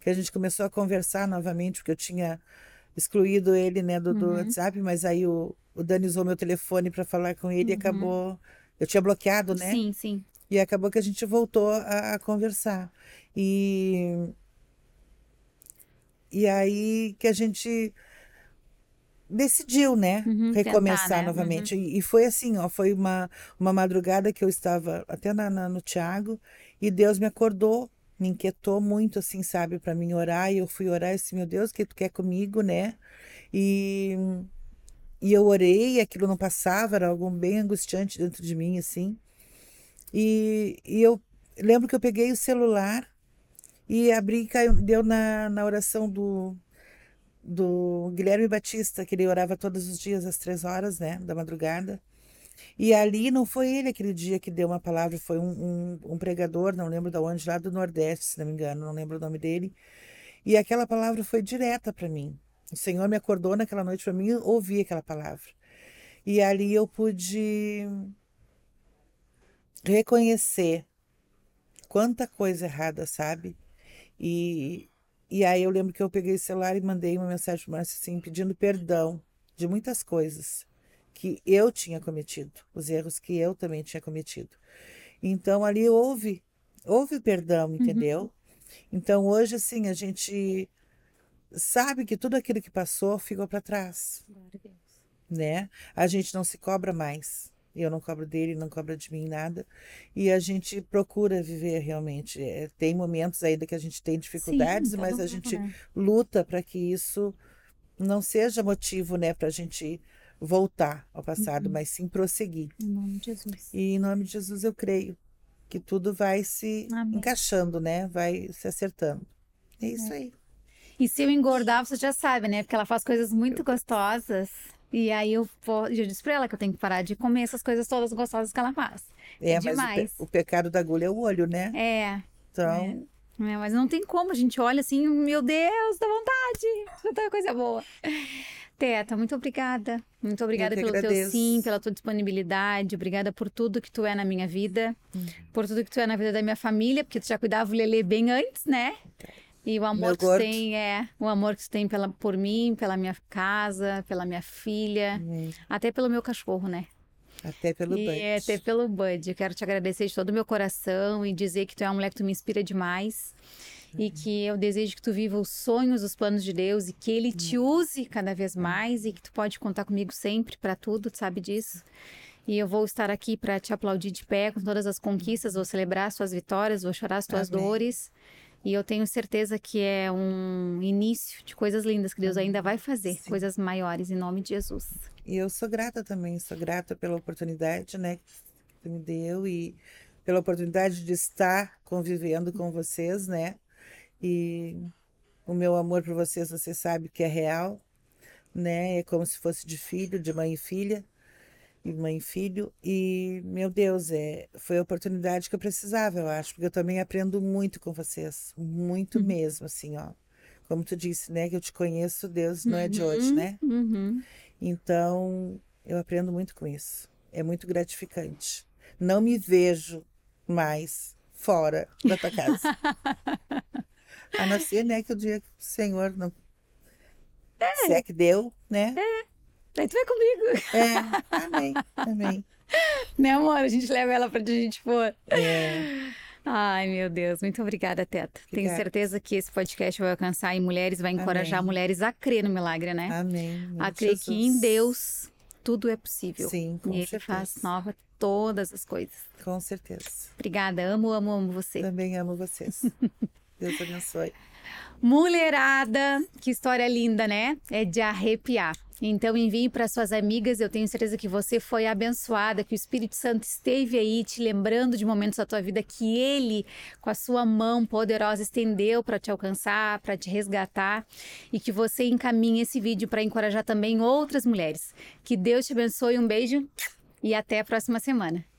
que a gente começou a conversar novamente, porque eu tinha excluído ele, né, do, do Uhum. WhatsApp, mas aí o, o Dani usou meu telefone para falar com ele e Uhum. acabou. Eu tinha bloqueado, né? Sim, sim. E acabou que a gente voltou a, a conversar. E, e aí que a gente decidiu, né? Uhum, recomeçar tentar, né? novamente. E, e foi assim, ó, foi uma, uma madrugada que eu estava até na, na- no Tiago e Deus me acordou, me inquietou muito, assim, sabe, para mim orar. E eu fui orar e disse, meu Deus, o que tu quer comigo, né? E, e eu orei, e aquilo não passava, era algo bem angustiante dentro de mim, assim. E, e eu lembro que eu peguei o celular e abri e caiu, deu na, na oração do, do Guilherme Batista, que ele orava todos os dias às três horas, né, da madrugada. E ali não foi ele aquele dia que deu uma palavra, foi um, um, um pregador, não lembro de onde, lá do Nordeste, se não me engano, não lembro o nome dele. E aquela palavra foi direta para mim. O Senhor me acordou naquela noite para mim ouvir aquela palavra. E ali eu pude reconhecer quanta coisa errada, sabe? E, e aí eu lembro que eu peguei o celular e mandei uma mensagem para Márcio assim, pedindo perdão de muitas coisas que eu tinha cometido, os erros que eu também tinha cometido. Então ali houve, houve perdão, entendeu? Então hoje assim a gente sabe que tudo aquilo que passou ficou para trás Glória a Deus. né? A gente não se cobra mais. Eu não cobro dele, não cobra de mim nada. E a gente procura viver realmente. É, tem momentos ainda que a gente tem dificuldades, Sim, mas a gente né? luta para que isso não seja motivo, né, para a gente voltar ao passado, mas sim prosseguir. Em nome de Jesus. E em nome de Jesus eu creio que tudo vai se Amém. encaixando, né? Vai se acertando. É isso aí. E se eu engordar, você já sabe, né? Porque ela faz coisas muito gostosas. E aí eu, vou, eu disse pra ela que eu tenho que parar de comer essas coisas todas gostosas que ela faz. É, É mas o, pe- demais. o pecado da agulha é o olho, né? É, Então, é, mas não tem como, a gente olha assim, meu Deus, dá vontade, tanta coisa boa. Teta, muito obrigada. Muito obrigada pelo teu agradeço. sim, pela tua disponibilidade. Obrigada por tudo que tu é na minha vida, Hum. por tudo que tu é na vida da minha família, porque tu já cuidava o Lelê bem antes, né? E o amor Meu que gordo. tem é o amor que tu tem pela, por mim, pela minha casa, pela minha filha, hum, até pelo meu cachorro, né? até pelo e Bud. até pelo Bud. Eu quero te agradecer de todo o meu coração e dizer que tu é uma mulher que tu me inspira demais. e que eu desejo que tu viva os sonhos, os planos de Deus e que Ele te use cada vez mais e que tu pode contar comigo sempre para tudo, tu sabe disso. E eu vou estar aqui para te aplaudir de pé com todas as conquistas, vou celebrar as suas vitórias, vou chorar as tuas Amém. dores. E eu tenho certeza que é um início de coisas lindas que Deus ainda vai fazer, Sim. coisas maiores em nome de Jesus. E eu sou grata também, sou grata pela oportunidade, né, que tu me deu e pela oportunidade de estar convivendo com vocês, né? E o meu amor por vocês, você sabe que é real, né? É como se fosse de filho, de mãe e filha, e mãe e filho. E, meu Deus, é, foi a oportunidade que eu precisava, eu acho, porque eu também aprendo muito com vocês, muito mesmo, assim, ó. Como tu disse, né, que eu te conheço, Deus não é de hoje, né? Uhum. Então, eu aprendo muito com isso. É muito gratificante. Não me vejo mais fora da tua casa. A não ser, né, que o dia que o Senhor não. Se é que deu, né? Daí tu vai comigo, É. Amém. Amém. né, amor? A gente leva ela pra onde a gente for. É. Ai, meu Deus, muito obrigada, Teta. Tenho Obrigada. certeza que esse podcast vai alcançar em mulheres, vai encorajar Amém. mulheres a crer no milagre, né? Amém. a crer que em Deus tudo é possível. Sim, com e Ele certeza. faz nova todas as coisas. Com certeza. Obrigada, amo, amo, amo você. Também amo vocês. Deus abençoe. Mulherada, que história linda, né? É de arrepiar. Então envie para suas amigas, eu tenho certeza que você foi abençoada, que o Espírito Santo esteve aí te lembrando de momentos da tua vida que ele, com a sua mão poderosa, estendeu para te alcançar, para te resgatar e que você encaminhe esse vídeo para encorajar também outras mulheres. Que Deus te abençoe, um beijo e até a próxima semana.